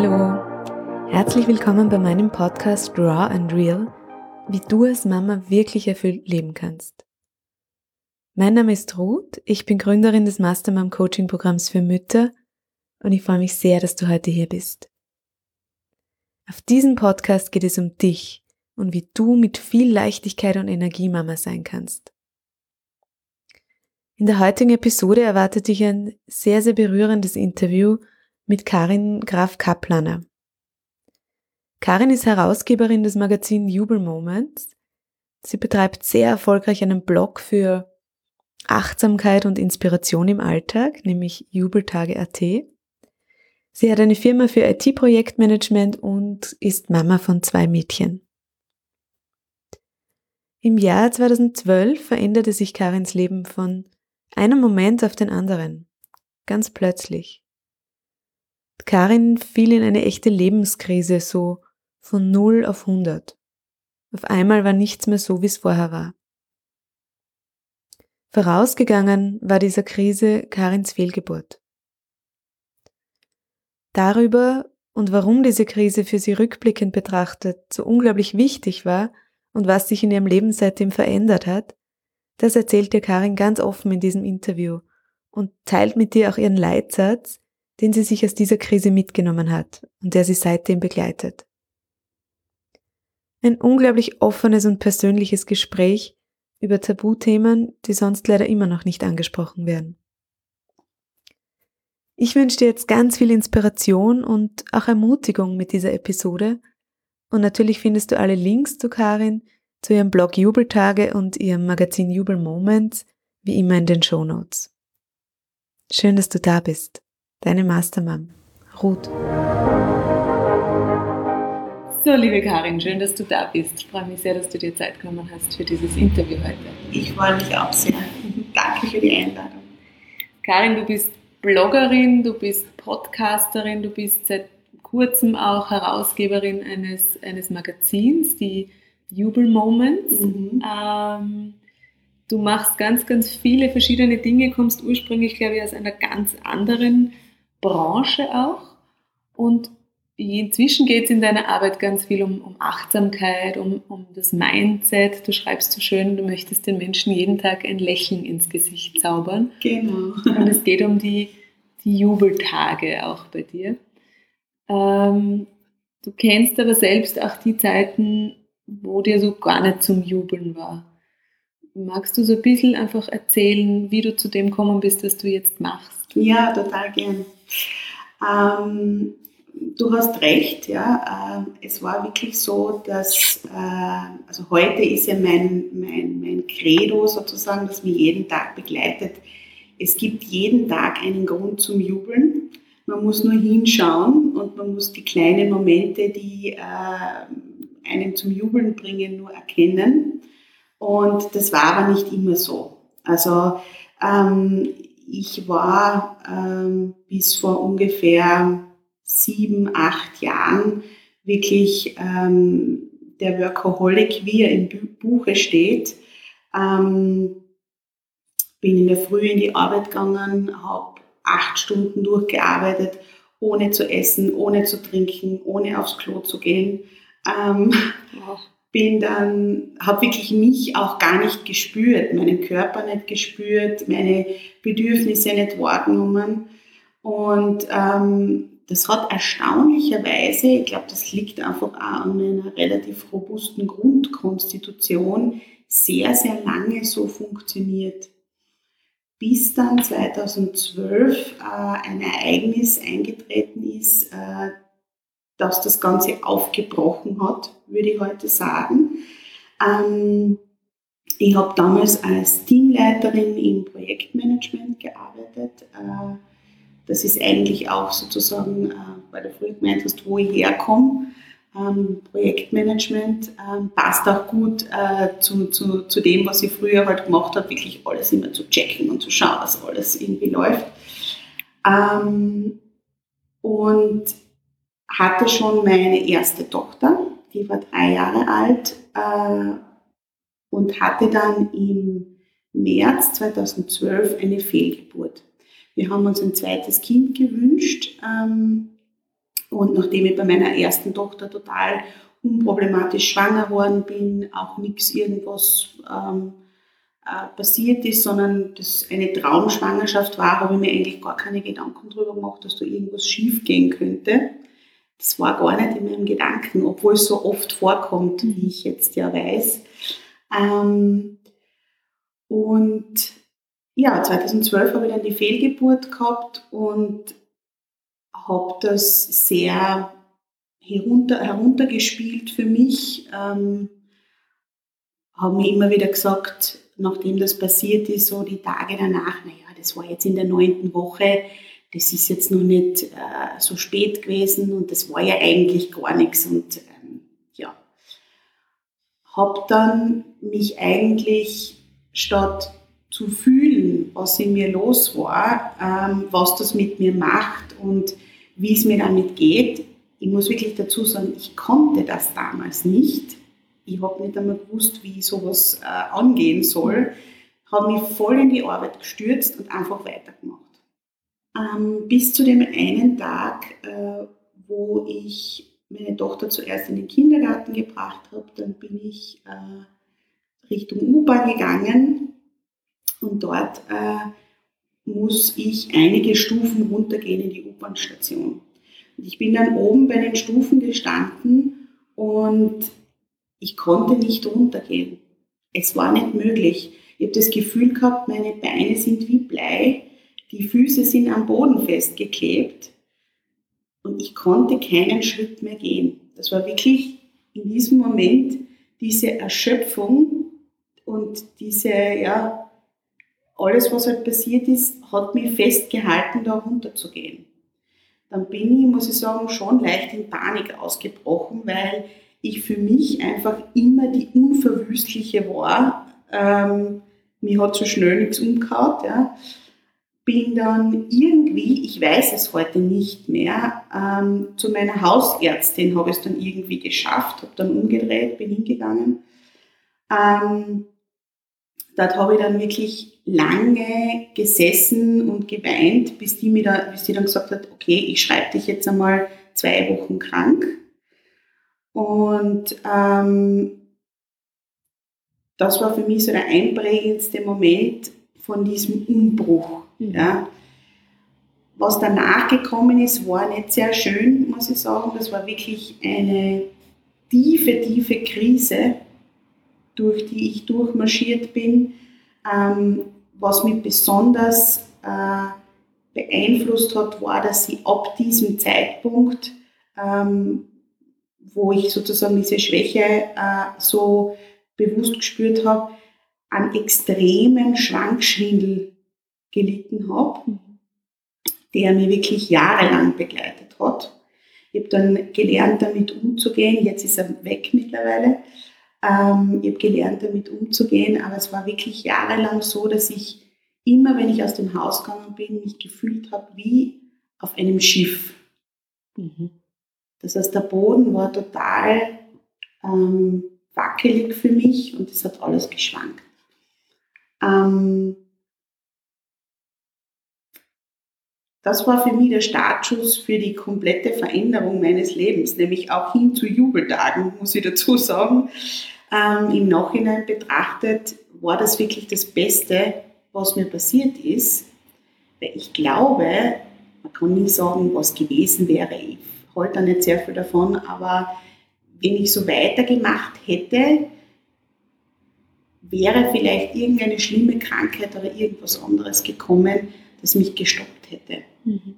Hallo, herzlich willkommen bei meinem Podcast Raw and Real, wie du als Mama wirklich erfüllt leben kannst. Mein Name ist Ruth, ich bin Gründerin des Mastermom Coaching Programms für Mütter und ich freue mich sehr, dass du heute hier bist. Auf diesem Podcast geht es um dich und wie du mit viel Leichtigkeit und Energie Mama sein kannst. In der heutigen Episode erwartet dich ein sehr, sehr berührendes Interview mit Karin Graf Kaplaner. Karin ist Herausgeberin des Magazins Jubel Moments. Sie betreibt sehr erfolgreich einen Blog für Achtsamkeit und Inspiration im Alltag, nämlich jubeltage.at. Sie hat eine Firma für IT-Projektmanagement und ist Mama von zwei Mädchen. Im Jahr 2012 veränderte sich Karins Leben von einem Moment auf den anderen. Ganz plötzlich. Karin fiel in eine echte Lebenskrise, so von 0 auf 100. Auf einmal war nichts mehr so, wie es vorher war. Vorausgegangen war dieser Krise Karins Fehlgeburt. Darüber und warum diese Krise für sie rückblickend betrachtet so unglaublich wichtig war und was sich in ihrem Leben seitdem verändert hat, das erzählt dir Karin ganz offen in diesem Interview und teilt mit dir auch ihren Leitsatz, den sie sich aus dieser Krise mitgenommen hat und der sie seitdem begleitet. Ein unglaublich offenes und persönliches Gespräch über Tabuthemen, die sonst leider immer noch nicht angesprochen werden. Ich wünsche dir jetzt ganz viel Inspiration und auch Ermutigung mit dieser Episode. Und natürlich findest du alle Links zu Karin zu ihrem Blog Jubeltage und ihrem Magazin Jubel Moments wie immer in den Show Notes. Schön, dass du da bist. Deine Mastermam, Ruth. So, liebe Karin, schön, dass du da bist. Ich freue mich sehr, dass du dir Zeit genommen hast für dieses Interview heute. Ich freue mich auch sehr. Danke für die Einladung. Karin, du bist Bloggerin, du bist Podcasterin, du bist seit kurzem auch Herausgeberin eines, eines Magazins, die Jubel Moments. Mhm. Ähm, du machst ganz, ganz viele verschiedene Dinge, kommst ursprünglich, glaube ich, aus einer ganz anderen Branche auch. Und inzwischen geht es in deiner Arbeit ganz viel um, um Achtsamkeit, um, um das Mindset. Du schreibst so schön, du möchtest den Menschen jeden Tag ein Lächeln ins Gesicht zaubern. Genau. Und es geht um die, die Jubeltage auch bei dir. Ähm, du kennst aber selbst auch die Zeiten, wo dir so gar nicht zum Jubeln war. Magst du so ein bisschen einfach erzählen, wie du zu dem kommen bist, was du jetzt machst? Ja, total gern. Ähm, du hast recht, ja. Äh, es war wirklich so, dass, äh, also heute ist ja mein, mein, mein Credo sozusagen, das mich jeden Tag begleitet. Es gibt jeden Tag einen Grund zum Jubeln. Man muss nur hinschauen und man muss die kleinen Momente, die äh, einen zum Jubeln bringen, nur erkennen. Und das war aber nicht immer so. Also ähm, ich war ähm, bis vor ungefähr sieben, acht Jahren wirklich ähm, der Workaholic, wie er im Buche steht. Ähm, bin in der Früh in die Arbeit gegangen, habe acht Stunden durchgearbeitet, ohne zu essen, ohne zu trinken, ohne aufs Klo zu gehen. Ähm, bin dann, habe wirklich mich auch gar nicht gespürt, meinen Körper nicht gespürt, meine Bedürfnisse nicht wahrgenommen. Und ähm, das hat erstaunlicherweise, ich glaube, das liegt einfach auch an einer relativ robusten Grundkonstitution, sehr, sehr lange so funktioniert bis dann 2012 äh, ein Ereignis eingetreten ist, äh, das das Ganze aufgebrochen hat, würde ich heute sagen. Ähm, ich habe damals als Teamleiterin im Projektmanagement gearbeitet. Äh, das ist eigentlich auch sozusagen, äh, weil du früher gemeint hast, wo ich herkomme ähm, Projektmanagement ähm, passt auch gut äh, zu, zu, zu dem, was ich früher halt gemacht habe, wirklich alles immer zu checken und zu schauen, dass alles irgendwie läuft. Ähm, und hatte schon meine erste Tochter, die war drei Jahre alt äh, und hatte dann im März 2012 eine Fehlgeburt. Wir haben uns ein zweites Kind gewünscht. Ähm, Und nachdem ich bei meiner ersten Tochter total unproblematisch schwanger geworden bin, auch nichts irgendwas ähm, äh, passiert ist, sondern das eine Traumschwangerschaft war, habe ich mir eigentlich gar keine Gedanken darüber gemacht, dass da irgendwas schief gehen könnte. Das war gar nicht in meinem Gedanken, obwohl es so oft vorkommt, wie ich jetzt ja weiß. Ähm, und ja, 2012 habe ich dann die Fehlgeburt gehabt und habe das sehr herunter, heruntergespielt für mich. Ähm, habe mir immer wieder gesagt, nachdem das passiert ist, so die Tage danach, naja, das war jetzt in der neunten Woche, das ist jetzt noch nicht äh, so spät gewesen und das war ja eigentlich gar nichts. Und ähm, ja, habe dann mich eigentlich statt zu fühlen, was in mir los war, ähm, was das mit mir macht und wie es mir damit geht. Ich muss wirklich dazu sagen, ich konnte das damals nicht. Ich habe nicht einmal gewusst, wie sowas äh, angehen soll. Habe mich voll in die Arbeit gestürzt und einfach weitergemacht. Ähm, bis zu dem einen Tag, äh, wo ich meine Tochter zuerst in den Kindergarten gebracht habe, dann bin ich äh, Richtung U-Bahn gegangen und dort äh, muss ich einige Stufen runtergehen in die U-Bahn-Station. Ich bin dann oben bei den Stufen gestanden und ich konnte nicht runtergehen. Es war nicht möglich. Ich habe das Gefühl gehabt, meine Beine sind wie Blei, die Füße sind am Boden festgeklebt und ich konnte keinen Schritt mehr gehen. Das war wirklich in diesem Moment diese Erschöpfung und diese, ja, alles, was halt passiert ist, hat mich festgehalten, da runterzugehen. Dann bin ich, muss ich sagen, schon leicht in Panik ausgebrochen, weil ich für mich einfach immer die Unverwüstliche war. Ähm, mir hat so schnell nichts umgehauen. Ja. Bin dann irgendwie, ich weiß es heute nicht mehr, ähm, zu meiner Hausärztin habe ich es dann irgendwie geschafft, habe dann umgedreht, bin hingegangen. Ähm, dort habe ich dann wirklich lange gesessen und geweint, bis die, mir da, bis die dann gesagt hat, okay, ich schreibe dich jetzt einmal zwei Wochen krank. Und ähm, das war für mich so der einprägendste Moment von diesem Umbruch. Mhm. Ja. Was danach gekommen ist, war nicht sehr schön, muss ich sagen. Das war wirklich eine tiefe, tiefe Krise, durch die ich durchmarschiert bin. Ähm, was mich besonders äh, beeinflusst hat, war, dass ich ab diesem Zeitpunkt, ähm, wo ich sozusagen diese Schwäche äh, so bewusst gespürt habe, einen extremen Schwankschwindel gelitten habe, der mir wirklich jahrelang begleitet hat. Ich habe dann gelernt, damit umzugehen. Jetzt ist er weg mittlerweile. Ähm, ich habe gelernt, damit umzugehen, aber es war wirklich jahrelang so, dass ich immer, wenn ich aus dem Haus gegangen bin, mich gefühlt habe wie auf einem Schiff. Mhm. Das heißt, der Boden war total ähm, wackelig für mich und es hat alles geschwankt. Ähm, das war für mich der Startschuss für die komplette Veränderung meines Lebens, nämlich auch hin zu Jubeltagen, muss ich dazu sagen. Ähm, Im Nachhinein betrachtet war das wirklich das Beste, was mir passiert ist, weil ich glaube, man kann nie sagen, was gewesen wäre. Ich halte da nicht sehr viel davon, aber wenn ich so weitergemacht hätte, wäre vielleicht irgendeine schlimme Krankheit oder irgendwas anderes gekommen, das mich gestoppt hätte. Mhm.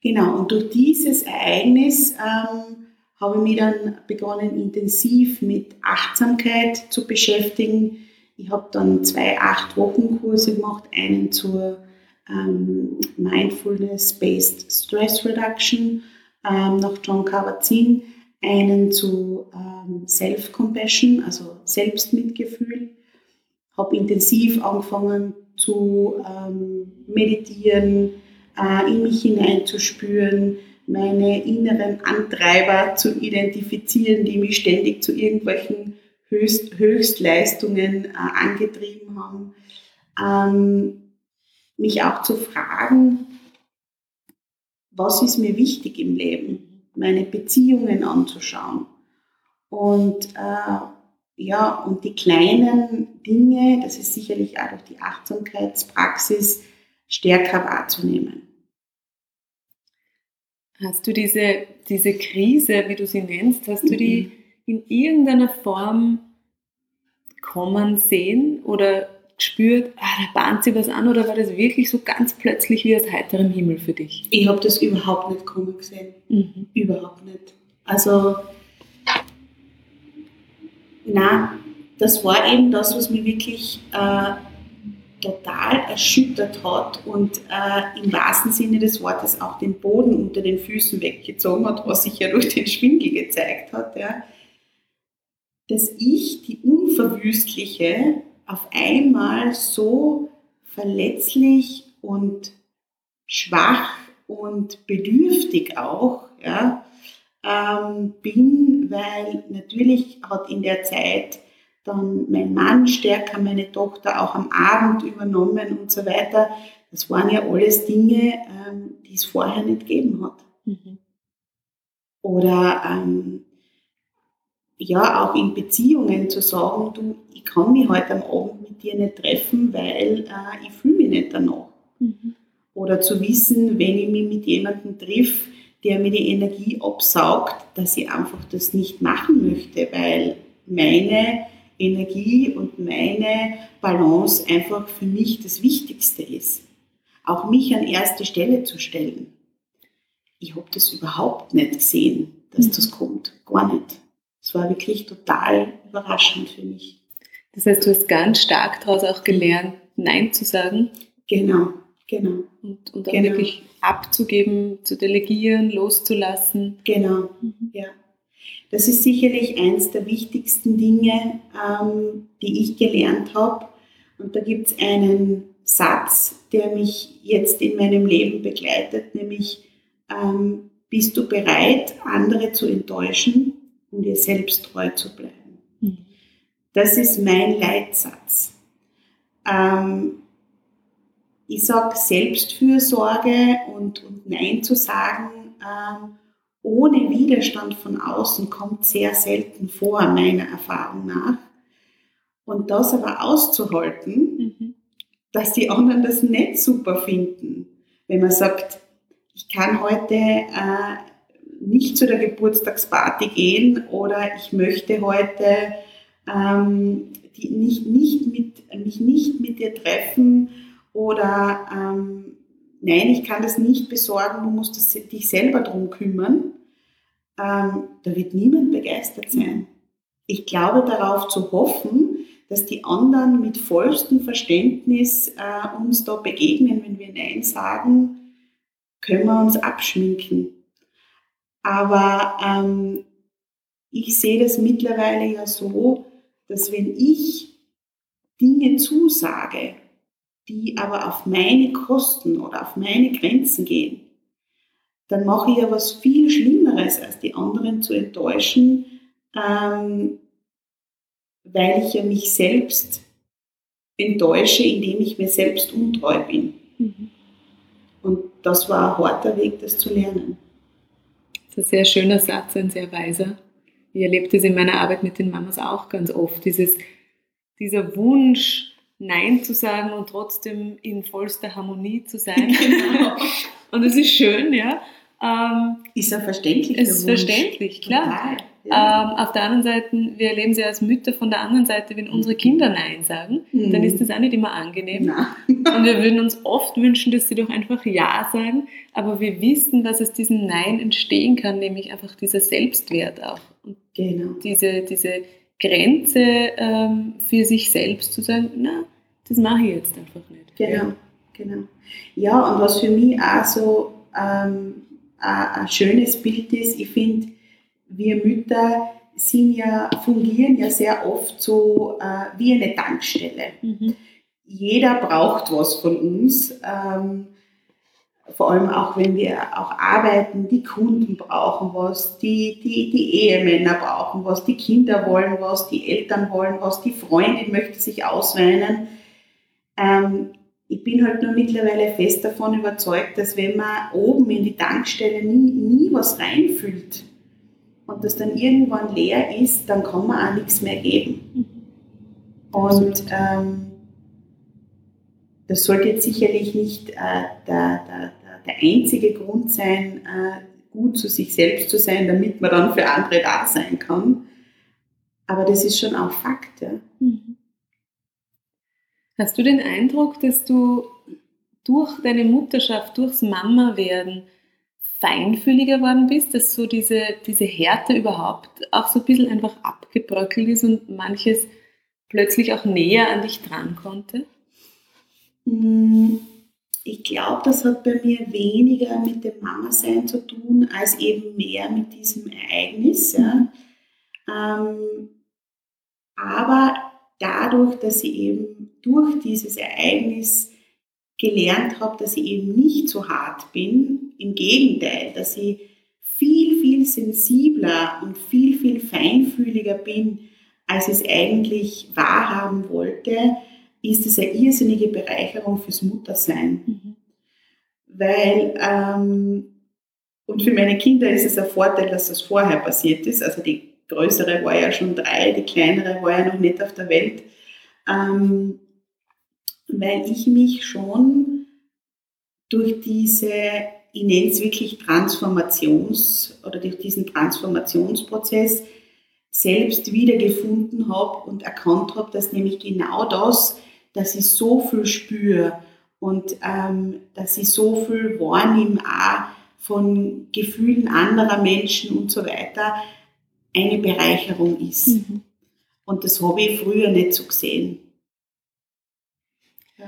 Genau, und durch dieses Ereignis ähm, habe ich mich dann begonnen, intensiv mit Achtsamkeit zu beschäftigen. Ich habe dann zwei Acht-Wochen-Kurse gemacht, einen zur ähm, Mindfulness-Based Stress Reduction ähm, nach John Kabat-Zinn, einen zu ähm, Self-Compassion, also Selbstmitgefühl. Habe intensiv angefangen zu ähm, meditieren, äh, in mich hineinzuspüren, meine inneren Antreiber zu identifizieren, die mich ständig zu irgendwelchen Höchst, Höchstleistungen äh, angetrieben haben. Ähm, mich auch zu fragen, was ist mir wichtig im Leben, meine Beziehungen anzuschauen. Und äh, ja, und die kleinen Dinge, das ist sicherlich auch durch die Achtsamkeitspraxis, stärker wahrzunehmen. Hast du diese, diese Krise, wie du sie nennst, hast du die mhm. in irgendeiner Form kommen sehen oder gespürt, ah, da bahnt sich was an oder war das wirklich so ganz plötzlich wie aus heiterem Himmel für dich? Ich habe das überhaupt nicht kommen gesehen. Mhm. Überhaupt nicht. Also, na, das war eben das, was mich wirklich äh, total erschüttert hat und äh, im wahrsten Sinne des Wortes auch den Boden unter den Füßen weggezogen hat, was sich ja durch den Schwindel gezeigt hat, ja, dass ich, die Unverwüstliche, auf einmal so verletzlich und schwach und bedürftig auch ja, ähm, bin, weil natürlich hat in der Zeit dann mein Mann stärker meine Tochter auch am Abend übernommen und so weiter. Das waren ja alles Dinge, ähm, die es vorher nicht gegeben hat. Mhm. Oder ähm, ja, auch in Beziehungen zu sagen, du, ich kann mich heute am Abend mit dir nicht treffen, weil äh, ich fühle mich nicht danach. Mhm. Oder zu wissen, wenn ich mich mit jemandem triff, der mir die Energie absaugt, dass ich einfach das nicht machen möchte, weil meine Energie und meine Balance einfach für mich das Wichtigste ist. Auch mich an erste Stelle zu stellen. Ich habe das überhaupt nicht gesehen, dass mhm. das kommt. Gar nicht. Es war wirklich total überraschend für mich. Das heißt, du hast ganz stark daraus auch gelernt, Nein zu sagen. Genau, genau. Und, und auch genau. wirklich abzugeben, zu delegieren, loszulassen. Genau, mhm. ja. Das ist sicherlich eins der wichtigsten Dinge, ähm, die ich gelernt habe. Und da gibt es einen Satz, der mich jetzt in meinem Leben begleitet, nämlich, ähm, bist du bereit, andere zu enttäuschen, um dir selbst treu zu bleiben? Mhm. Das ist mein Leitsatz. Ähm, ich sage Selbstfürsorge und, und Nein zu sagen, ähm, ohne Widerstand von außen kommt sehr selten vor, meiner Erfahrung nach. Und das aber auszuhalten, mhm. dass die anderen das nicht super finden. Wenn man sagt, ich kann heute äh, nicht zu der Geburtstagsparty gehen oder ich möchte heute ähm, die nicht, nicht mit, mich nicht mit dir treffen oder ähm, nein, ich kann das nicht besorgen, du musst das, dich selber darum kümmern, ähm, da wird niemand begeistert sein. Ich glaube darauf zu hoffen, dass die anderen mit vollstem Verständnis äh, uns da begegnen, wenn wir Nein sagen, können wir uns abschminken. Aber ähm, ich sehe das mittlerweile ja so, dass wenn ich Dinge zusage, die aber auf meine Kosten oder auf meine Grenzen gehen, dann mache ich ja was viel Schlimmeres, als die anderen zu enttäuschen, ähm, weil ich ja mich selbst enttäusche, indem ich mir selbst untreu bin. Mhm. Und das war ein harter Weg, das zu lernen. Das ist ein sehr schöner Satz, ein sehr weiser. Ich erlebe das in meiner Arbeit mit den Mamas auch ganz oft. Dieses, dieser Wunsch, Nein zu sagen und trotzdem in vollster Harmonie zu sein. Genau. und das ist schön, ja. Ähm, ist ja verständlich. Ist verständlich, klar. Ja. Ähm, auf der anderen Seite, wir erleben sie als Mütter von der anderen Seite, wenn unsere Kinder Nein sagen, mhm. dann ist das auch nicht immer angenehm. Und wir würden uns oft wünschen, dass sie doch einfach Ja sagen, aber wir wissen, was aus diesem Nein entstehen kann, nämlich einfach dieser Selbstwert auch. Und genau. diese, diese Grenze ähm, für sich selbst zu sagen, na, das mache ich jetzt einfach nicht. Genau, ja. genau. Ja, und was für mich auch so ähm, ein schönes Bild ist, ich finde, wir Mütter sind ja, fungieren ja sehr oft so äh, wie eine Tankstelle. Mhm. Jeder braucht was von uns. Ähm, vor allem auch wenn wir auch arbeiten, die Kunden brauchen was, die, die, die Ehemänner brauchen was, die Kinder wollen was, die Eltern wollen was, die Freundin möchte sich ausweinen. Ähm, ich bin halt nur mittlerweile fest davon überzeugt, dass wenn man oben in die Tankstelle nie, nie was reinfüllt und das dann irgendwann leer ist, dann kann man auch nichts mehr geben. Und ähm, das sollte jetzt sicherlich nicht äh, der, der, der, einzige Grund sein, äh, gut zu sich selbst zu sein, damit man dann für andere da sein kann. Aber das ist schon auch Fakt. Ja. Mhm. Hast du den Eindruck, dass du durch deine Mutterschaft, durchs Mama-Werden feinfühliger geworden bist, dass so diese, diese Härte überhaupt auch so ein bisschen einfach abgebröckelt ist und manches plötzlich auch näher an dich dran konnte? Hm, ich glaube, das hat bei mir weniger mit dem Mama-Sein zu tun, als eben mehr mit diesem Ereignis. Ja. Ähm, aber dadurch, dass ich eben durch dieses Ereignis gelernt habe, dass ich eben nicht so hart bin, im Gegenteil, dass ich viel, viel sensibler und viel, viel feinfühliger bin, als ich es eigentlich wahrhaben wollte, ist es eine irrsinnige Bereicherung fürs Muttersein. Mhm. Weil, ähm, und für meine Kinder ist es ein Vorteil, dass das vorher passiert ist. Also die größere war ja schon drei, die kleinere war ja noch nicht auf der Welt, ähm, weil ich mich schon durch diese, ich nenne es wirklich Transformations- oder durch diesen Transformationsprozess selbst wiedergefunden habe und erkannt habe, dass nämlich genau das, dass ich so viel spüre und ähm, dass ich so viel wahrnehme, auch von Gefühlen anderer Menschen und so weiter, eine Bereicherung ist. Mhm. Und das habe ich früher nicht so gesehen. Ja.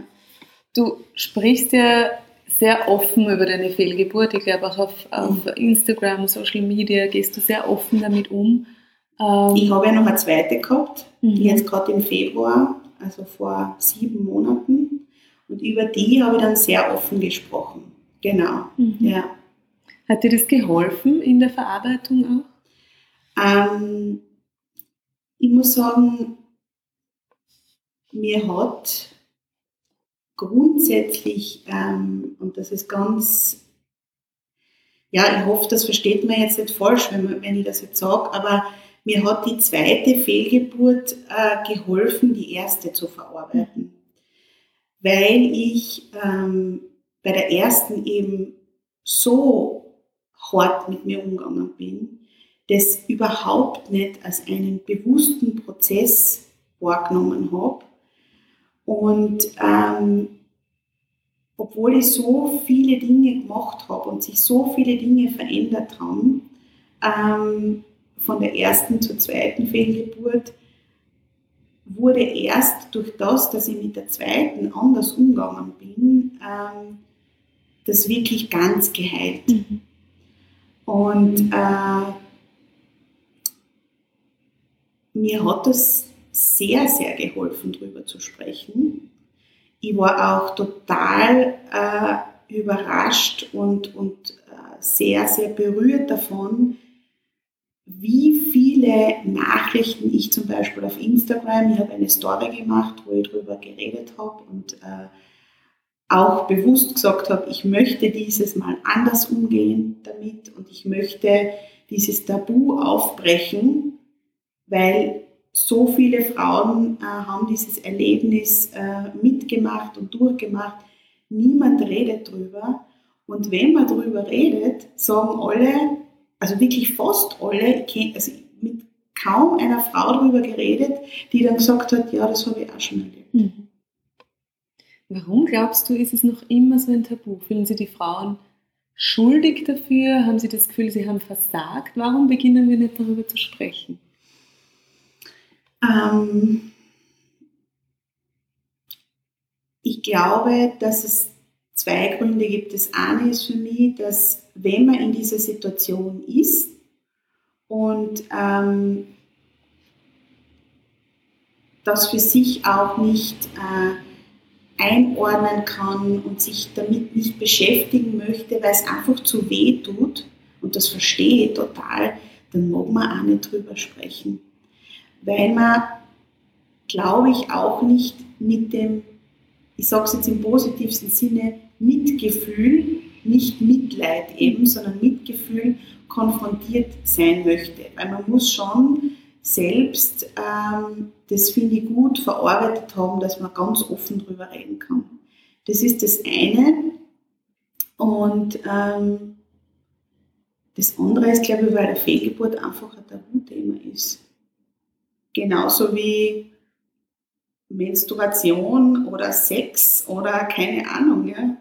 Du sprichst ja sehr offen über deine Fehlgeburt. Ich glaube auch auf, auf mhm. Instagram, Social Media gehst du sehr offen damit um. Ähm, ich habe ja noch eine zweite gehabt, mhm. jetzt gerade im Februar, also vor sieben Monaten. Und über die habe ich dann sehr offen gesprochen. Genau. Mhm. Ja. Hat dir das geholfen in der Verarbeitung auch? Ähm, ich muss sagen, mir hat grundsätzlich, ähm, und das ist ganz, ja, ich hoffe, das versteht man jetzt nicht falsch, wenn, wenn ich das jetzt sage, aber mir hat die zweite Fehlgeburt äh, geholfen, die erste zu verarbeiten. Weil ich ähm, bei der ersten eben so hart mit mir umgegangen bin, das überhaupt nicht als einen bewussten Prozess wahrgenommen habe. Und ähm, obwohl ich so viele Dinge gemacht habe und sich so viele Dinge verändert haben, ähm, von der ersten zur zweiten Fehlgeburt, wurde erst durch das, dass ich mit der zweiten anders umgegangen bin, ähm, das wirklich ganz geheilt. Mhm. Und äh, mir hat es sehr, sehr geholfen, darüber zu sprechen. Ich war auch total äh, überrascht und, und äh, sehr, sehr berührt davon, wie viele Nachrichten ich zum Beispiel auf Instagram, ich habe eine Story gemacht, wo ich darüber geredet habe und äh, auch bewusst gesagt habe, ich möchte dieses Mal anders umgehen damit und ich möchte dieses Tabu aufbrechen weil so viele Frauen äh, haben dieses Erlebnis äh, mitgemacht und durchgemacht. Niemand redet drüber. Und wenn man drüber redet, sagen alle, also wirklich fast alle, also mit kaum einer Frau drüber geredet, die dann gesagt hat, ja, das habe ich auch schon erlebt. Mhm. Warum glaubst du, ist es noch immer so ein Tabu? Fühlen sich die Frauen schuldig dafür? Haben sie das Gefühl, sie haben versagt? Warum beginnen wir nicht darüber zu sprechen? Ähm, ich glaube, dass es zwei Gründe gibt. Das eine ist für mich, dass wenn man in dieser Situation ist und ähm, das für sich auch nicht äh, einordnen kann und sich damit nicht beschäftigen möchte, weil es einfach zu weh tut, und das verstehe ich total, dann mag man auch nicht drüber sprechen weil man, glaube ich, auch nicht mit dem ich sage es jetzt im positivsten Sinne, Mitgefühl, nicht Mitleid eben, sondern Mitgefühl konfrontiert sein möchte. Weil man muss schon selbst, ähm, das finde ich gut, verarbeitet haben, dass man ganz offen drüber reden kann. Das ist das eine. Und ähm, das andere ist, glaube ich, weil eine Fehlgeburt einfach ein Tabuthema ist. Genauso wie Menstruation oder Sex oder keine Ahnung. Ja.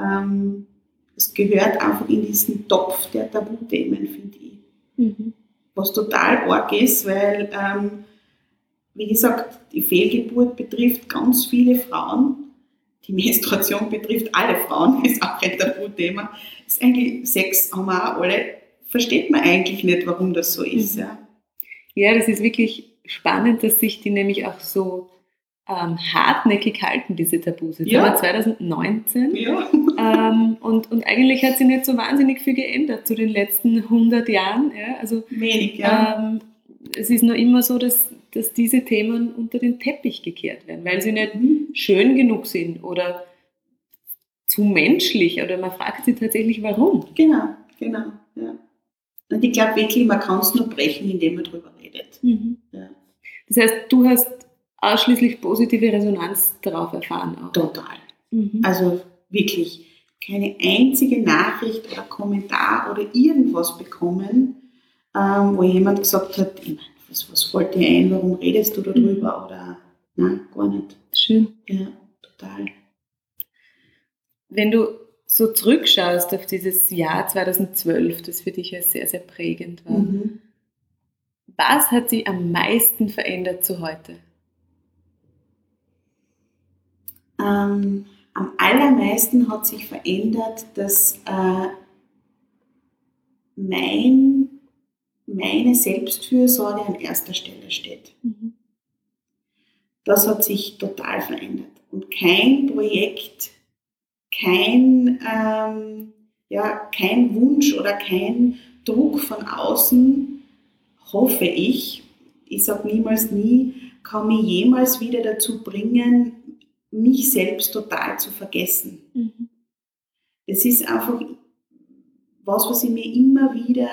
Ähm, es gehört einfach in diesen Topf der Tabuthemen, finde ich. Mhm. Was total arg ist, weil, ähm, wie gesagt, die Fehlgeburt betrifft ganz viele Frauen. Die Menstruation betrifft alle Frauen, ist auch ein Tabuthema. Ist eigentlich Sex haben wir auch alle. Versteht man eigentlich nicht, warum das so ist. Mhm. Ja. ja, das ist wirklich spannend, dass sich die nämlich auch so ähm, hartnäckig halten, diese Tabus. Jetzt ja. haben wir 2019 ja. ähm, und, und eigentlich hat sich nicht so wahnsinnig viel geändert zu den letzten 100 Jahren. Ja? Also, Wenig, ja. Ähm, es ist noch immer so, dass, dass diese Themen unter den Teppich gekehrt werden, weil sie nicht mhm. schön genug sind oder zu menschlich oder man fragt sich tatsächlich, warum. Genau, genau. Ja. Und ich glaube wirklich, man kann es nur brechen, indem man darüber redet. Mhm. Ja. Das heißt, du hast ausschließlich positive Resonanz darauf erfahren. Auch. Total. Mhm. Also wirklich keine einzige Nachricht oder Kommentar oder irgendwas bekommen, ähm, wo jemand gesagt hat, ich meine, was, was fällt dir ein, warum redest du darüber mhm. oder nein, gar nicht. Schön. Ja, total. Wenn du so zurückschaust auf dieses Jahr 2012, das für dich ja sehr, sehr prägend war, mhm. was hat sich am meisten verändert zu heute? Ähm, am allermeisten hat sich verändert, dass äh, mein, meine Selbstfürsorge an erster Stelle steht. Mhm. Das hat sich total verändert. Und kein Projekt, kein, ähm, ja, kein Wunsch oder kein Druck von außen, hoffe ich, ich sage niemals nie, kann mich jemals wieder dazu bringen, mich selbst total zu vergessen. Mhm. Es ist einfach was, was ich mir immer wieder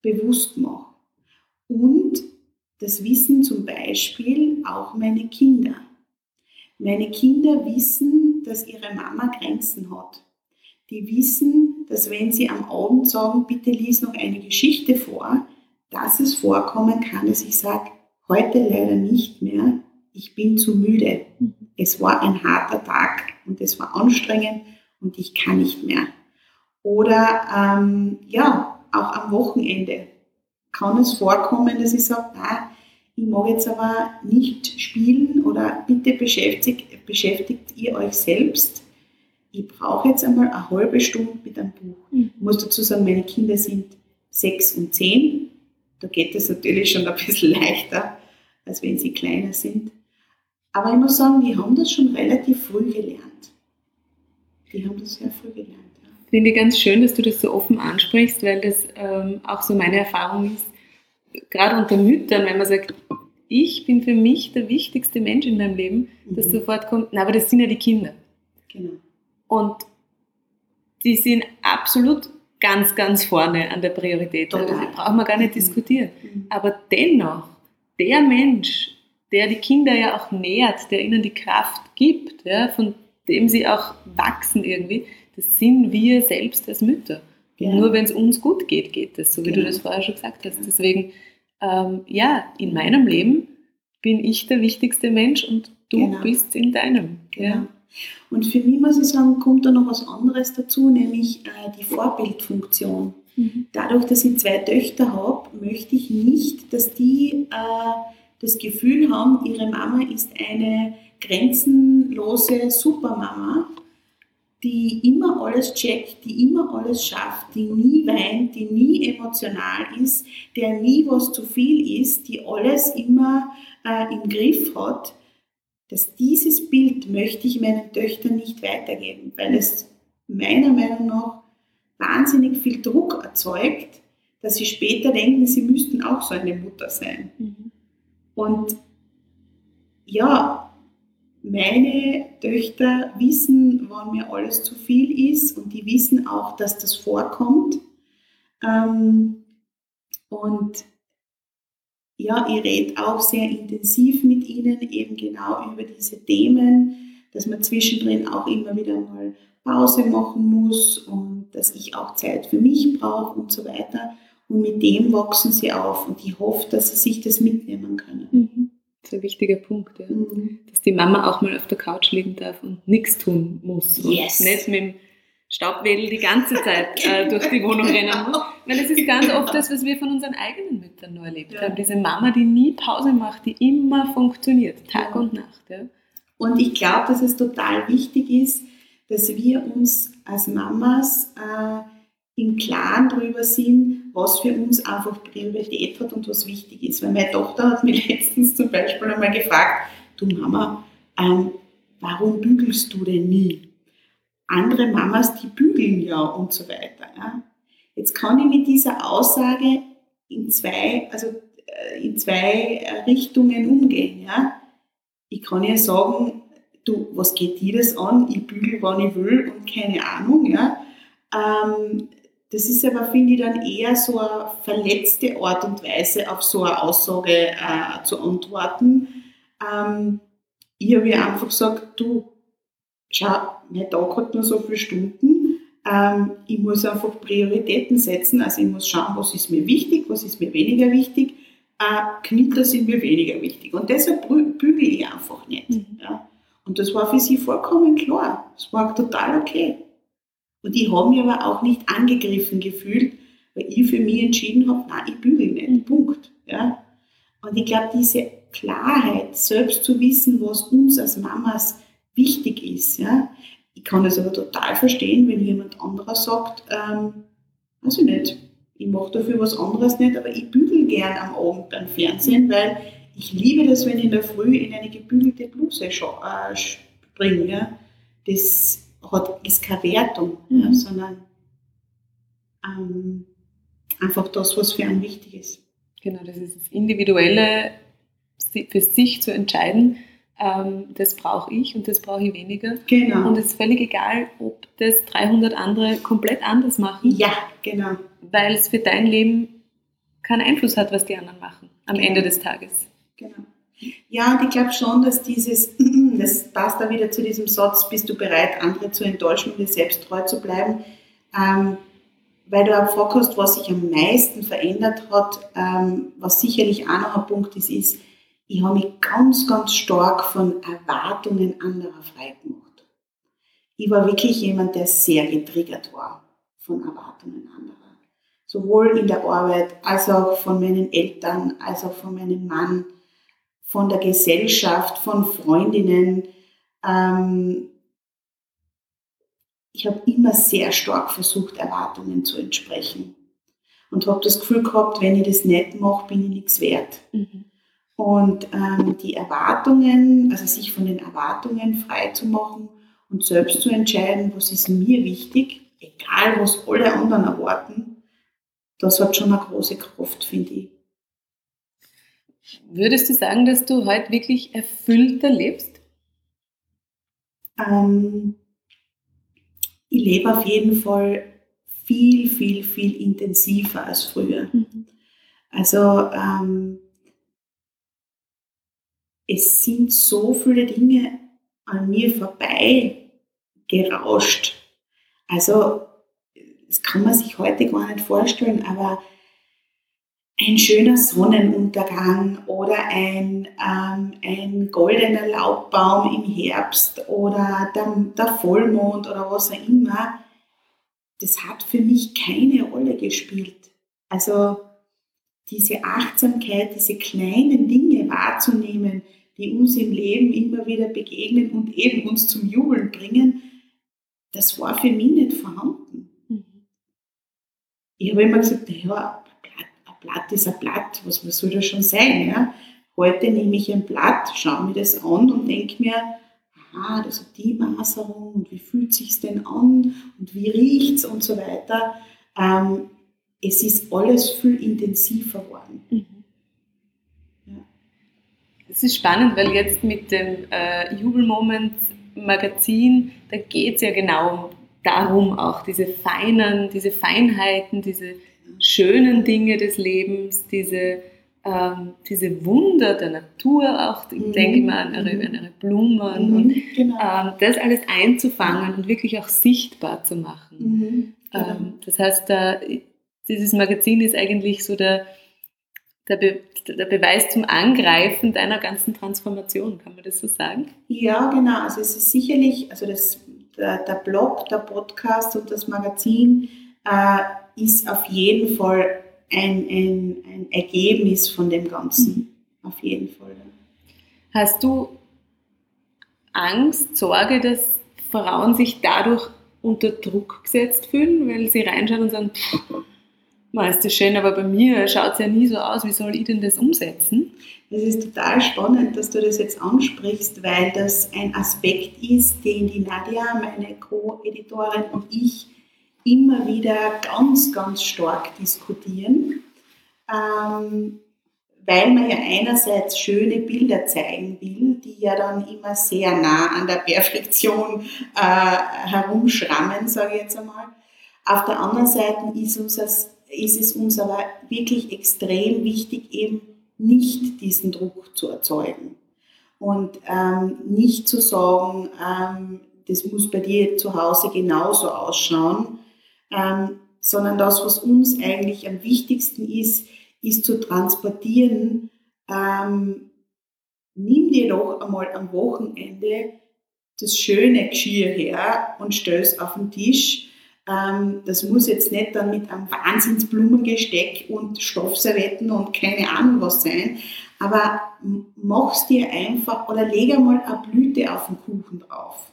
bewusst mache. Und das wissen zum Beispiel auch meine Kinder. Meine Kinder wissen, dass ihre Mama Grenzen hat. Die wissen, dass wenn sie am Abend sagen, bitte lies noch eine Geschichte vor, dass es vorkommen kann, dass ich sage, heute leider nicht mehr, ich bin zu müde. Es war ein harter Tag und es war anstrengend und ich kann nicht mehr. Oder ähm, ja, auch am Wochenende kann es vorkommen, dass ich sage, na, ich mag jetzt aber nicht spielen oder bitte beschäftigt, beschäftigt ihr euch selbst. Ich brauche jetzt einmal eine halbe Stunde mit einem Buch. Mhm. Ich muss dazu sagen, meine Kinder sind sechs und zehn. Da geht es natürlich schon ein bisschen leichter, als wenn sie kleiner sind. Aber ich muss sagen, die haben das schon relativ früh gelernt. Die haben das sehr früh gelernt. Ja. Finde ich ganz schön, dass du das so offen ansprichst, weil das ähm, auch so meine Erfahrung ist, gerade unter Müttern, wenn man sagt, ich bin für mich der wichtigste Mensch in meinem Leben, mhm. dass sofort kommt, na, aber das sind ja die Kinder. Genau. Und die sind absolut ganz, ganz vorne an der Priorität. Total. Also, brauchen wir gar nicht mhm. diskutieren. Mhm. Aber dennoch, der Mensch, der die Kinder ja auch nährt, der ihnen die Kraft gibt, ja, von dem sie auch wachsen irgendwie, das sind wir selbst als Mütter. Ja. Nur wenn es uns gut geht, geht das, so wie genau. du das vorher schon gesagt hast. Deswegen, ähm, ja, in meinem Leben bin ich der wichtigste Mensch und du genau. bist in deinem. Genau. Ja. Und für mich muss ich sagen, kommt da noch was anderes dazu, nämlich äh, die Vorbildfunktion. Mhm. Dadurch, dass ich zwei Töchter habe, möchte ich nicht, dass die äh, das Gefühl haben, ihre Mama ist eine grenzenlose Supermama, die immer alles checkt, die immer alles schafft, die nie weint, die nie emotional ist, der nie was zu viel ist, die alles immer äh, im Griff hat, dass dieses Bild möchte ich meinen Töchtern nicht weitergeben, weil es meiner Meinung nach wahnsinnig viel Druck erzeugt, dass sie später denken, sie müssten auch so eine Mutter sein. Mhm. Und ja, meine Töchter wissen, wann mir alles zu viel ist und die wissen auch, dass das vorkommt. Ähm, und ja, ich rede auch sehr intensiv mit ihnen eben genau über diese Themen, dass man zwischendrin auch immer wieder mal Pause machen muss und dass ich auch Zeit für mich brauche und so weiter. Und mit dem wachsen sie auf und ich hoffe, dass sie sich das mitnehmen können. Mhm. Das ist ein wichtiger Punkt, ja. Mhm. dass die Mama auch mal auf der Couch liegen darf und nichts tun muss. Yes. Und nicht mit dem Staubwedel die ganze Zeit äh, durch die Wohnung rennen muss. Weil es ist ganz oft das, was wir von unseren eigenen Müttern nur erlebt ja. haben. Diese Mama, die nie Pause macht, die immer funktioniert, Tag ja. und Nacht. Ja. Und ich glaube, dass es total wichtig ist, dass wir uns als Mamas äh, im Klaren darüber sind, was für uns einfach Priorität hat und was wichtig ist. Weil meine Tochter hat mich letztens zum Beispiel einmal gefragt, du Mama, ähm, warum bügelst du denn nie? Andere Mamas, die bügeln ja und so weiter. Ja? Jetzt kann ich mit dieser Aussage in zwei, also äh, in zwei Richtungen umgehen. Ja? Ich kann ja sagen, du, was geht dir das an? Ich bügel, wann ich will und keine Ahnung. Ja? Ähm, das ist aber, finde ich, dann eher so eine verletzte Art und Weise, auf so eine Aussage äh, zu antworten. Ähm, ich habe ja einfach gesagt, du, schau, mein Tag hat nur so viele Stunden. Ähm, ich muss einfach Prioritäten setzen. Also ich muss schauen, was ist mir wichtig, was ist mir weniger wichtig. Äh, Knitter sind mir weniger wichtig. Und deshalb bügel ich einfach nicht. Mhm. Ja. Und das war für sie vollkommen klar. Das war total okay. Und ich habe mich aber auch nicht angegriffen gefühlt, weil ich für mich entschieden habe, nein, ich bügel nicht. Mhm. Punkt. Ja? Und ich glaube, diese Klarheit, selbst zu wissen, was uns als Mamas wichtig ist. Ja? Ich kann es aber total verstehen, wenn jemand anderer sagt, ähm, weiß ich nicht, ich mache dafür was anderes nicht, aber ich bügel gern am Abend beim Fernsehen, weil ich liebe das, wenn ich in der Früh in eine gebügelte Bluse äh, springe. Ja? Das hat, ist keine Wertung, mhm. ja, sondern ähm, einfach das, was für einen wichtig ist. Genau, das ist das Individuelle, für sich zu entscheiden, ähm, das brauche ich und das brauche ich weniger. Genau. Und es ist völlig egal, ob das 300 andere komplett anders machen. Ja, genau. Weil es für dein Leben keinen Einfluss hat, was die anderen machen am genau. Ende des Tages. Genau. Ja, und ich glaube schon, dass dieses, das passt da wieder zu diesem Satz, bist du bereit, andere zu enttäuschen und dir selbst treu zu bleiben, ähm, weil du auch gefragt was sich am meisten verändert hat, ähm, was sicherlich auch noch ein Punkt ist, ist, ich habe mich ganz, ganz stark von Erwartungen anderer frei gemacht. Ich war wirklich jemand, der sehr getriggert war von Erwartungen anderer. Sowohl in der Arbeit, als auch von meinen Eltern, als auch von meinem Mann von der Gesellschaft, von Freundinnen. Ähm, ich habe immer sehr stark versucht, Erwartungen zu entsprechen. Und habe das Gefühl gehabt, wenn ich das nicht mache, bin ich nichts wert. Mhm. Und ähm, die Erwartungen, also sich von den Erwartungen frei zu machen und selbst zu entscheiden, was ist mir wichtig, egal was alle anderen erwarten, das hat schon eine große Kraft, finde ich. Würdest du sagen, dass du heute wirklich erfüllter lebst? Ähm, ich lebe auf jeden Fall viel, viel, viel intensiver als früher. Mhm. Also ähm, es sind so viele Dinge an mir vorbei gerauscht. Also das kann man sich heute gar nicht vorstellen, aber ein schöner Sonnenuntergang oder ein, ähm, ein goldener Laubbaum im Herbst oder der, der Vollmond oder was auch immer, das hat für mich keine Rolle gespielt. Also diese Achtsamkeit, diese kleinen Dinge wahrzunehmen, die uns im Leben immer wieder begegnen und eben uns zum Jubeln bringen, das war für mich nicht vorhanden. Mhm. Ich habe immer gesagt, naja, Blatt ist ein Blatt, was, was soll das schon sein? Ja? Heute nehme ich ein Blatt, schaue mir das an und denke mir, aha, das hat die Maserung und wie fühlt sich denn an und wie riecht es und so weiter. Ähm, es ist alles viel intensiver geworden. Mhm. Es ist spannend, weil jetzt mit dem äh, Jubel Magazin, da geht es ja genau darum, auch diese feinen, diese Feinheiten, diese schönen Dinge des Lebens, diese, ähm, diese Wunder der Natur auch, ich mhm. denke mal an ihre, an ihre Blumen mhm, und genau. ähm, das alles einzufangen und wirklich auch sichtbar zu machen. Mhm, genau. ähm, das heißt, da, dieses Magazin ist eigentlich so der, der, Be der Beweis zum Angreifen deiner ganzen Transformation, kann man das so sagen? Ja, genau. Also es ist sicherlich, also das, der, der Blog, der Podcast und das Magazin äh, ist auf jeden Fall ein, ein, ein Ergebnis von dem Ganzen. Mhm. Auf jeden Fall. Hast du Angst, Sorge, dass Frauen sich dadurch unter Druck gesetzt fühlen, weil sie reinschauen und sagen, man ist das schön, aber bei mir schaut es ja nie so aus, wie soll ich denn das umsetzen? Es ist total spannend, dass du das jetzt ansprichst, weil das ein Aspekt ist, den die Nadia, meine Co-Editorin und ich immer wieder ganz, ganz stark diskutieren, ähm, weil man ja einerseits schöne Bilder zeigen will, die ja dann immer sehr nah an der Perfektion äh, herumschrammen, sage ich jetzt einmal. Auf der anderen Seite ist, uns das, ist es uns aber wirklich extrem wichtig, eben nicht diesen Druck zu erzeugen und ähm, nicht zu sagen, ähm, das muss bei dir zu Hause genauso ausschauen, ähm, sondern das, was uns eigentlich am wichtigsten ist, ist zu transportieren, ähm, nimm dir doch einmal am Wochenende das schöne Geschirr her und stell es auf den Tisch. Ähm, das muss jetzt nicht dann mit einem Wahnsinnsblumengesteck und Stoffservietten und keine Ahnung was sein, aber mach's dir einfach oder leg einmal eine Blüte auf den Kuchen drauf.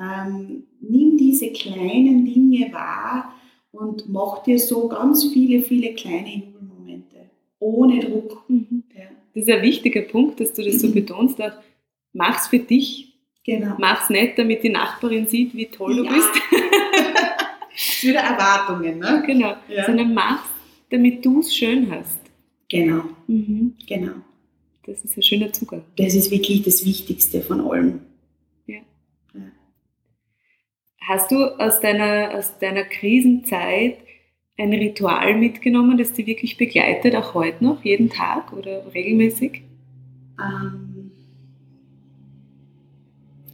Ähm, nimm diese kleinen Dinge wahr und mach dir so ganz viele, viele kleine Jubelmomente. Ohne Druck. Mhm. Ja. Das ist ein wichtiger Punkt, dass du das so betonst. Auch, mach's für dich. Genau. Mach's nicht, damit die Nachbarin sieht, wie toll ja. du bist. das ist wieder Erwartungen, ne? Genau. Ja. Sondern mach's, damit du es schön hast. Genau. Mhm. Genau. Das ist ein schöner Zugang. Das ist wirklich das Wichtigste von allem. Hast du aus deiner, aus deiner Krisenzeit ein Ritual mitgenommen, das dich wirklich begleitet, auch heute noch, jeden Tag oder regelmäßig? Ähm,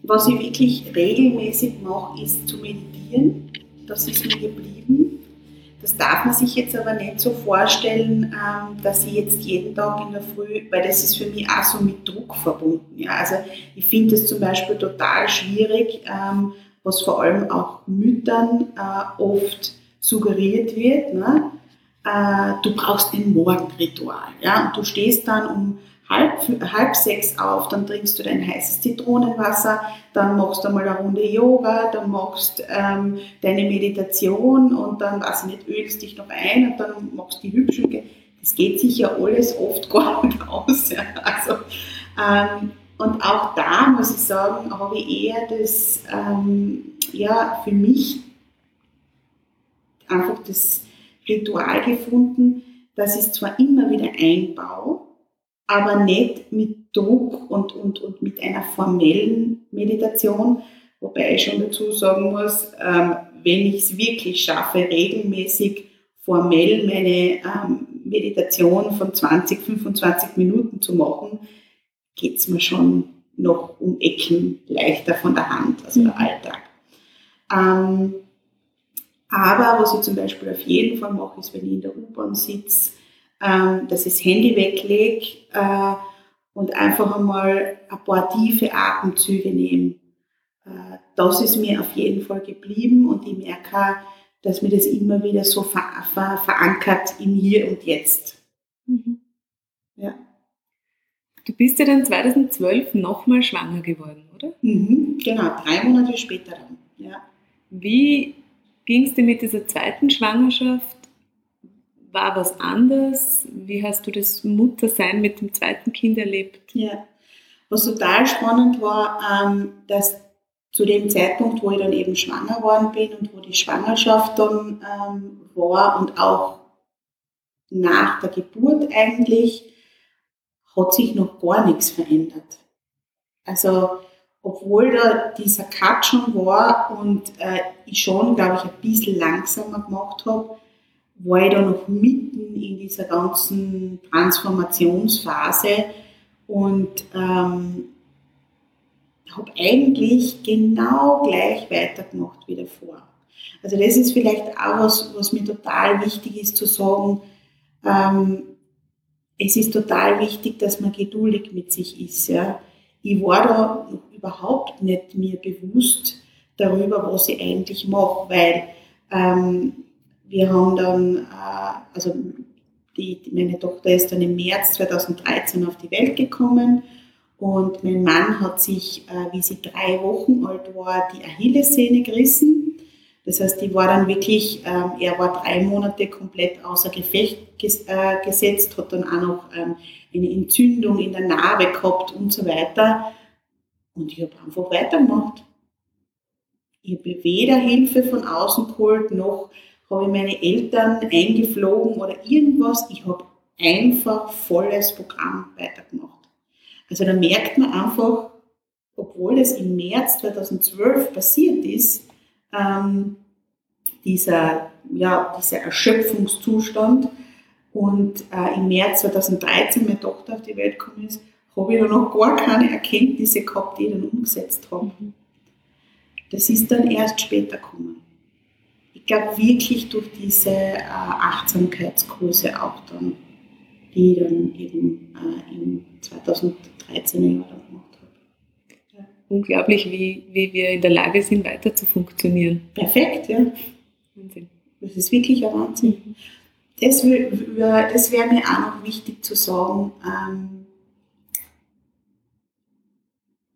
was ich wirklich regelmäßig mache, ist zu meditieren. Das ist mir geblieben. Das darf man sich jetzt aber nicht so vorstellen, ähm, dass ich jetzt jeden Tag in der Früh, weil das ist für mich auch so mit Druck verbunden. Ja. Also ich finde es zum Beispiel total schwierig, ähm, was vor allem auch Müttern äh, oft suggeriert wird. Ne? Äh, du brauchst ein Morgenritual. Ja? Du stehst dann um halb, halb sechs auf, dann trinkst du dein heißes Zitronenwasser, dann machst du mal eine Runde Yoga, dann machst ähm, deine Meditation und dann, weiß ich nicht, ölst dich noch ein und dann machst du die hübschen. Das geht sich ja alles oft gar nicht aus. Ja? Also, ähm, und auch da muss ich sagen, habe ich eher das, ähm, ja, für mich einfach das Ritual gefunden, dass ich es zwar immer wieder einbaue, aber nicht mit Druck und, und, und mit einer formellen Meditation, wobei ich schon dazu sagen muss, ähm, wenn ich es wirklich schaffe, regelmäßig formell meine ähm, Meditation von 20, 25 Minuten zu machen, geht es mir schon noch um Ecken leichter von der Hand, also mhm. der Alltag. Ähm, aber was ich zum Beispiel auf jeden Fall mache, ist, wenn ich in der U-Bahn sitze, ähm, dass ich das Handy weglege äh, und einfach einmal ein paar tiefe Atemzüge nehme. Äh, das ist mir auf jeden Fall geblieben und ich merke, dass mir das immer wieder so ver ver verankert im Hier und Jetzt. Mhm. Ja. Du bist ja dann 2012 nochmal schwanger geworden, oder? Mhm, genau, drei Monate später dann. Ja. Wie ging es dir mit dieser zweiten Schwangerschaft? War was anders? Wie hast du das Muttersein mit dem zweiten Kind erlebt? Ja, was total spannend war, ähm, dass zu dem Zeitpunkt, wo ich dann eben schwanger geworden bin und wo die Schwangerschaft dann ähm, war und auch nach der Geburt eigentlich, hat sich noch gar nichts verändert. Also, obwohl da dieser Cut schon war und äh, ich schon, glaube ich, ein bisschen langsamer gemacht habe, war ich da noch mitten in dieser ganzen Transformationsphase und ähm, habe eigentlich genau gleich weitergemacht wie davor. Also das ist vielleicht auch was, was mir total wichtig ist zu sagen. Ähm, es ist total wichtig, dass man geduldig mit sich ist. Ja. Ich war da überhaupt nicht mir bewusst darüber, was ich eigentlich mache, weil ähm, wir haben dann, äh, also die, meine Tochter ist dann im März 2013 auf die Welt gekommen und mein Mann hat sich, äh, wie sie drei Wochen alt war, die Achillessehne gerissen. Das heißt, die war dann wirklich, ähm, er war drei Monate komplett außer Gefecht ges äh, gesetzt, hat dann auch noch ähm, eine Entzündung in der Narbe gehabt und so weiter. Und ich habe einfach weitergemacht. Ich habe weder Hilfe von außen geholt, noch habe ich meine Eltern eingeflogen oder irgendwas. Ich habe einfach volles Programm weitergemacht. Also da merkt man einfach, obwohl es im März 2012 passiert ist, ähm, dieser, ja, dieser Erschöpfungszustand und äh, im März 2013 meine Tochter auf die Welt gekommen ist, habe ich da noch gar keine Erkenntnisse gehabt, die ich dann umgesetzt habe. Das ist dann erst später gekommen. Ich glaube wirklich durch diese äh, Achtsamkeitskurse auch dann, die ich dann eben äh, im 2013 Jahr dann gemacht. Unglaublich, wie, wie wir in der Lage sind, weiter zu funktionieren. Perfekt, ja. Wahnsinn. Das ist wirklich ein Wahnsinn. Das, das wäre mir auch noch wichtig zu sagen. Ähm,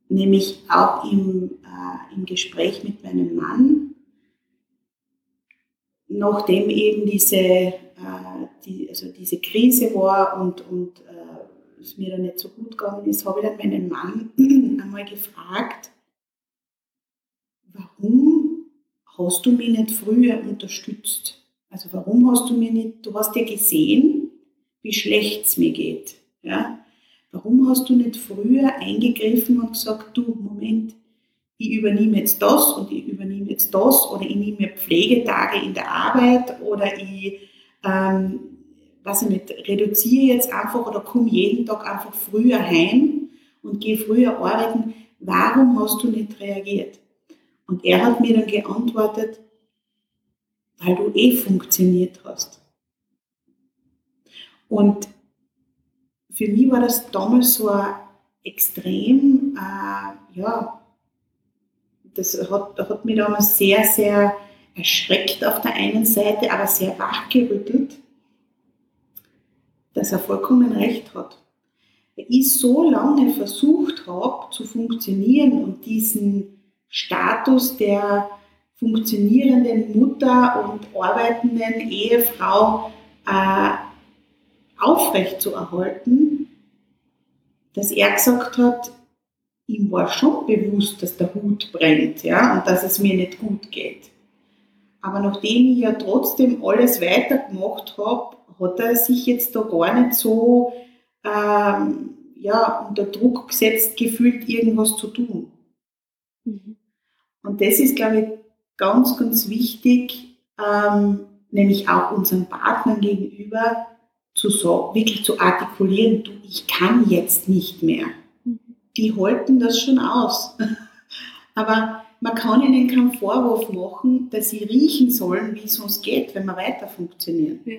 nämlich auch im, äh, im Gespräch mit meinem Mann, nachdem eben diese, äh, die, also diese Krise war und, und es mir dann nicht so gut gegangen ist, habe ich dann meinen Mann einmal gefragt, warum hast du mich nicht früher unterstützt? Also warum hast du mir nicht, du hast ja gesehen, wie schlecht es mir geht. Ja? Warum hast du nicht früher eingegriffen und gesagt, du, Moment, ich übernehme jetzt das und ich übernehme jetzt das oder ich nehme mir Pflegetage in der Arbeit oder ich, ähm, weiß ich nicht, reduziere jetzt einfach oder komme jeden Tag einfach früher heim und gehe früher arbeiten. Warum hast du nicht reagiert? Und er hat mir dann geantwortet, weil du eh funktioniert hast. Und für mich war das damals so ein extrem, äh, ja, das hat, hat mich damals sehr, sehr erschreckt auf der einen Seite, aber sehr wachgerüttelt, dass er vollkommen recht hat. Weil ich so lange versucht habe zu funktionieren und diesen Status der funktionierenden Mutter und arbeitenden Ehefrau äh, aufrecht zu erhalten, dass er gesagt hat, ihm war schon bewusst, dass der Hut brennt ja, und dass es mir nicht gut geht. Aber nachdem ich ja trotzdem alles weitergemacht habe, hat er sich jetzt da gar nicht so ähm, ja, unter Druck gesetzt gefühlt, irgendwas zu tun. Mhm. Und das ist, glaube ich, ganz, ganz wichtig, ähm, nämlich auch unseren Partnern gegenüber, zu so, wirklich zu artikulieren, du, ich kann jetzt nicht mehr. Die halten das schon aus. Aber man kann ihnen keinen Vorwurf machen, dass sie riechen sollen, wie es uns geht, wenn wir weiter funktionieren. Ja.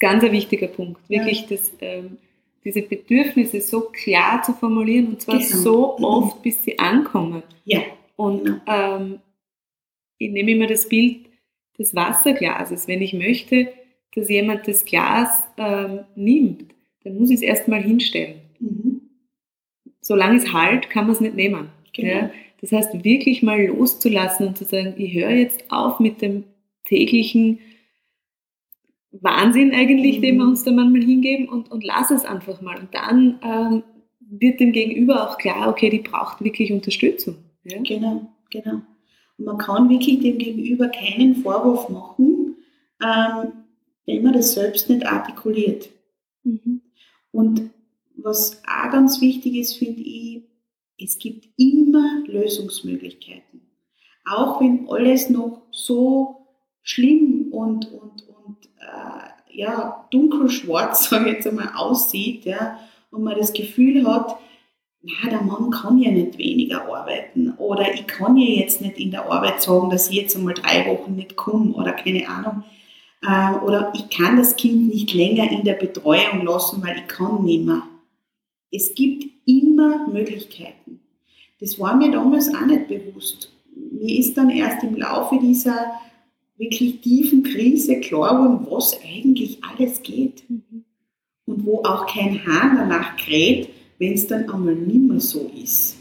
Ganz ein wichtiger Punkt. Wirklich, ja. das, ähm, diese Bedürfnisse so klar zu formulieren und zwar genau. so oft, bis sie ankommen. Ja. Und genau. ähm, ich nehme immer das Bild des Wasserglases. Wenn ich möchte, dass jemand das Glas ähm, nimmt, dann muss ich es erstmal hinstellen. Mhm. Solange es halt, kann man es nicht nehmen. Genau. Ja? Das heißt, wirklich mal loszulassen und zu sagen, ich höre jetzt auf mit dem täglichen Wahnsinn eigentlich, mhm. den wir uns da manchmal hingeben und, und lass es einfach mal. Und dann ähm, wird dem Gegenüber auch klar, okay, die braucht wirklich Unterstützung. Ja? Genau, genau. Und man kann wirklich dem Gegenüber keinen Vorwurf machen, ähm, wenn man das selbst nicht artikuliert. Mhm. Und was auch ganz wichtig ist, finde ich, es gibt immer Lösungsmöglichkeiten. Auch wenn alles noch so schlimm und, und, und äh, ja, dunkelschwarz, sage ich jetzt einmal, aussieht, ja, und man das Gefühl hat, na, der Mann kann ja nicht weniger arbeiten oder ich kann ja jetzt nicht in der Arbeit sagen, dass ich jetzt einmal drei Wochen nicht komme oder keine Ahnung. Äh, oder ich kann das Kind nicht länger in der Betreuung lassen, weil ich kann nicht mehr. Es gibt immer Möglichkeiten. Das war mir damals auch nicht bewusst. Mir ist dann erst im Laufe dieser wirklich tiefen Krise klar geworden, was eigentlich alles geht. Mhm. Und wo auch kein Hahn danach kräht, wenn es dann einmal nicht mehr so ist.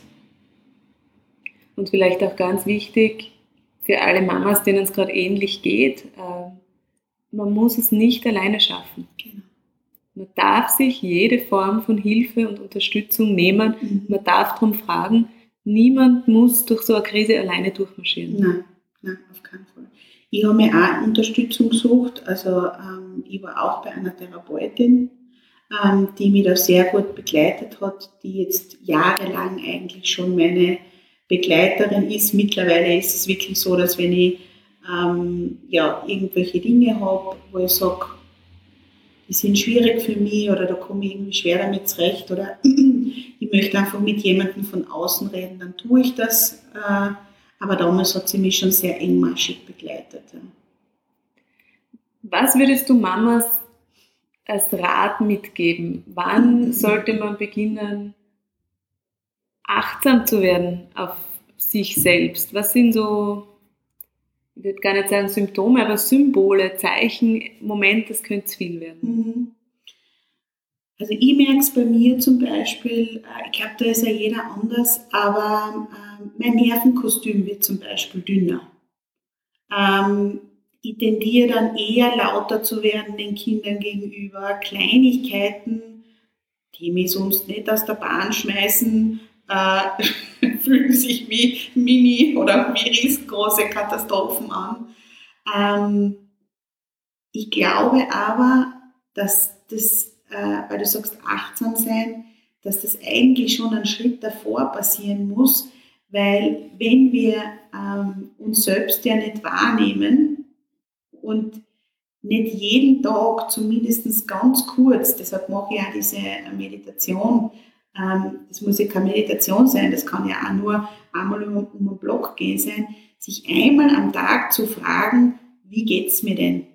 Und vielleicht auch ganz wichtig für alle Mamas, denen es gerade ähnlich geht, äh, man muss es nicht alleine schaffen. Genau. Man darf sich jede Form von Hilfe und Unterstützung nehmen. Mhm. Man darf darum fragen. Niemand muss durch so eine Krise alleine durchmarschieren. Nein, nein, auf keinen Fall. Ich habe mir auch Unterstützung gesucht. Also ähm, ich war auch bei einer Therapeutin, ähm, die mich da sehr gut begleitet hat, die jetzt jahrelang eigentlich schon meine Begleiterin ist. Mittlerweile ist es wirklich so, dass wenn ich ähm, ja, irgendwelche Dinge habe, wo ich sage, die sind schwierig für mich oder da komme ich irgendwie schwer damit zurecht oder ich möchte einfach mit jemandem von außen reden, dann tue ich das. Äh, aber damals hat sie mich schon sehr engmaschig begleitet. Ja. Was würdest du Mamas als Rat mitgeben? Wann sollte man beginnen, achtsam zu werden auf sich selbst? Was sind so, ich würde gar nicht sagen Symptome, aber Symbole, Zeichen, Moment, das könnte zu viel werden? Mhm. Also ich merke es bei mir zum Beispiel, äh, ich glaube, da ist ja jeder anders, aber äh, mein Nervenkostüm wird zum Beispiel dünner. Ähm, ich tendiere dann eher lauter zu werden den Kindern gegenüber. Kleinigkeiten, die mich sonst nicht aus der Bahn schmeißen, äh, fühlen sich wie mini oder wie riesengroße Katastrophen an. Ähm, ich glaube aber, dass das, äh, weil du sagst achtsam sein, dass das eigentlich schon einen Schritt davor passieren muss, weil wenn wir ähm, uns selbst ja nicht wahrnehmen, und nicht jeden Tag, zumindest ganz kurz, deshalb mache ich auch diese Meditation. Ähm, das muss ja keine Meditation sein, das kann ja auch nur einmal um, um einen Block gehen sein, sich einmal am Tag zu fragen, wie geht es mir denn?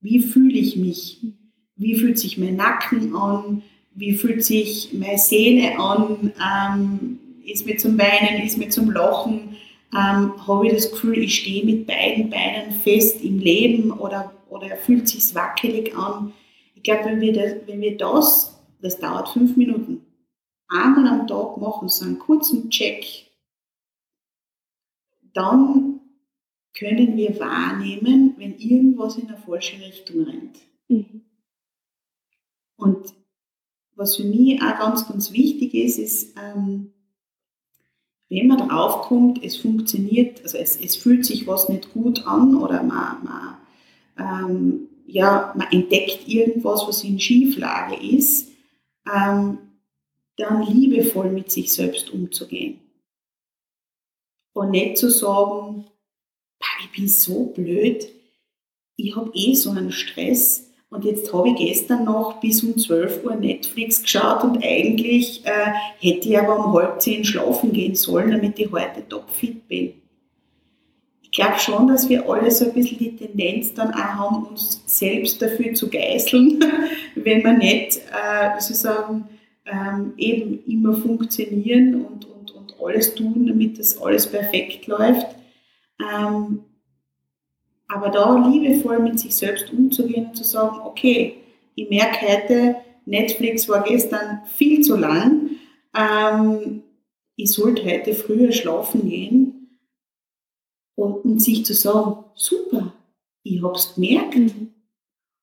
Wie fühle ich mich? Wie fühlt sich mein Nacken an? Wie fühlt sich meine Seele an? Ähm, ist mir zum Weinen? Ist mir zum Lachen? ähm, habe ich das Gefühl, ich stehe mit beiden Beinen fest im Leben oder, oder fühlt sich wackelig an. Ich glaube, wenn, wir das, wenn wir das, das dauert fünf Minuten, einmal am Tag machen, so einen kurzen Check, dann können wir wahrnehmen, wenn irgendwas in eine falsche Richtung rennt. Mhm. Und was für mich auch ganz, ganz wichtig ist, ist, ähm, wenn man draufkommt, es funktioniert, also es, es fühlt sich was nicht gut an oder man, man, ähm, ja, man entdeckt irgendwas, was in Schieflage ist, ähm, dann liebevoll mit sich selbst umzugehen. Und nicht zu sagen, ich bin so blöd, ich habe eh so einen Stress, und jetzt habe ich gestern noch bis um 12 Uhr Netflix geschaut und eigentlich äh, hätte ich aber um halb zehn schlafen gehen sollen, damit ich heute topfit bin. Ich glaube schon, dass wir alle so ein bisschen die Tendenz dann auch haben, uns selbst dafür zu geißeln, wenn wir nicht, äh, sozusagen, ähm, eben immer funktionieren und, und, und alles tun, damit das alles perfekt läuft. Ähm, aber da liebevoll mit sich selbst umzugehen und zu sagen, okay, ich merke heute, Netflix war gestern viel zu lang, ähm, ich sollte heute früher schlafen gehen und, und sich zu sagen, super, ich habe es gemerkt. Mhm.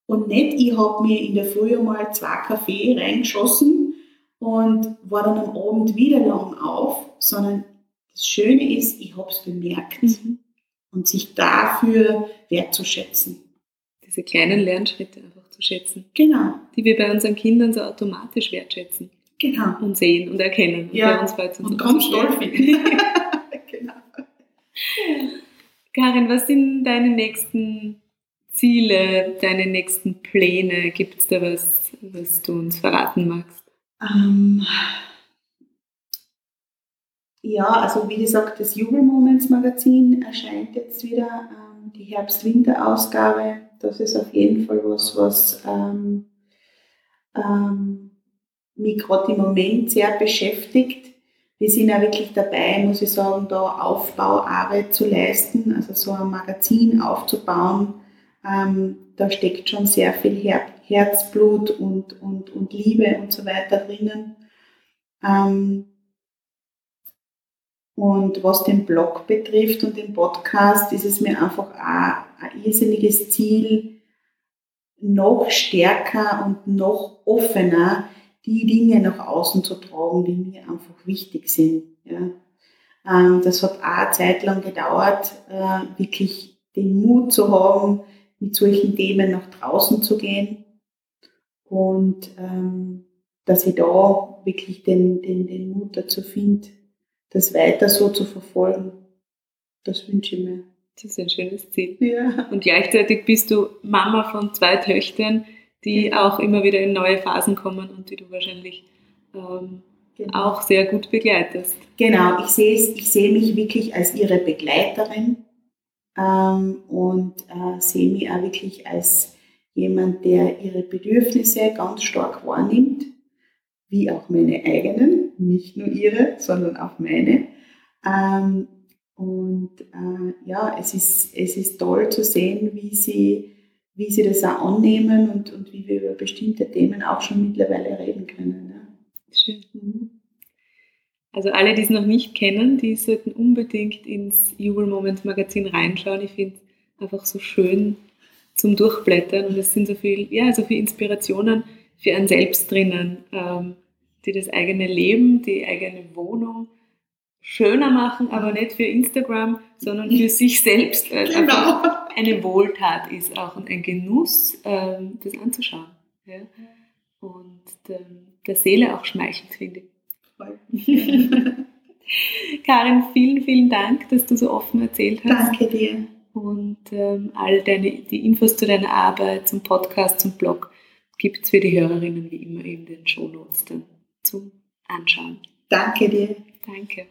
Und nicht, ich habe mir in der Früh mal zwei Kaffee reingeschossen und war dann am Abend wieder lang auf, sondern das Schöne ist, ich habe es bemerkt. Mhm und sich dafür wertzuschätzen. Diese kleinen Lernschritte einfach zu schätzen. Genau. Die wir bei unseren Kindern so automatisch wertschätzen. Genau. Und sehen und erkennen. Und Ja. bei uns Und auch so ganz schwer. toll finde ich. genau. Karin, was sind deine nächsten Ziele, deine nächsten Pläne? Gibt es da was, was du uns verraten magst? Ähm, ja, also wie gesagt, das Jubel Moments Magazin erscheint jetzt wieder, ähm, die Herbst-Winter-Ausgabe. Das ist auf jeden Fall was, was ähm, ähm, mich gerade im Moment sehr beschäftigt. Wir sind ja wirklich dabei, muss ich sagen, da Aufbauarbeit zu leisten, also so ein Magazin aufzubauen. Ähm, da steckt schon sehr viel Her Herzblut und, und, und Liebe und so weiter drinnen. Ähm, und was den Blog betrifft und den Podcast, ist es mir einfach auch ein irrsinniges Ziel, noch stärker und noch offener die Dinge nach außen zu tragen, die mir einfach wichtig sind. Ja. Ähm, das hat auch eine Zeit lang gedauert, äh, wirklich den Mut zu haben, mit solchen Themen nach draußen zu gehen und ähm, dass ich da wirklich den, den, den Mut dazu finde, das weiter so zu verfolgen. Das wünsche ich mir. Das ist ein schönes Ziel. Ja. Und gleichzeitig bist du Mama von zwei Töchtern, die Genau. auch immer wieder in neue Phasen kommen und die du wahrscheinlich ähm, Genau. auch sehr gut begleitest. Genau, ich sehe ich sehe mich wirklich als ihre Begleiterin ähm, und äh, sehe mich auch wirklich als jemand, der ihre Bedürfnisse ganz stark wahrnimmt, wie auch meine eigenen, nicht nur ihre, sondern auch meine. Ähm, und äh, ja, es ist, es ist toll zu sehen, wie sie, wie sie das auch annehmen und, und wie wir über bestimmte Themen auch schon mittlerweile reden können. Ja. Schön. Mhm. Also alle, die es noch nicht kennen, die sollten unbedingt ins Jubel Moments Magazin reinschauen. Ich finde es einfach so schön zum Durchblättern und es sind so viel, ja, so viel Inspirationen für einen selbst drinnen, ähm, die das eigene Leben, die eigene Wohnung schöner machen, aber nicht für Instagram, sondern für sich selbst. weil es Genau. eine Wohltat ist auch und ein Genuss, ähm, das anzuschauen. Ja? Und der Seele auch schmeichelt, finde ich. Karin, vielen, vielen Dank, dass du so offen erzählt hast Danke dir. und ähm, all deine, die Infos zu deiner Arbeit, zum Podcast, zum Blog gibt es für die Hörerinnen wie immer in den Shownotes dann zum Anschauen. Danke dir. Danke.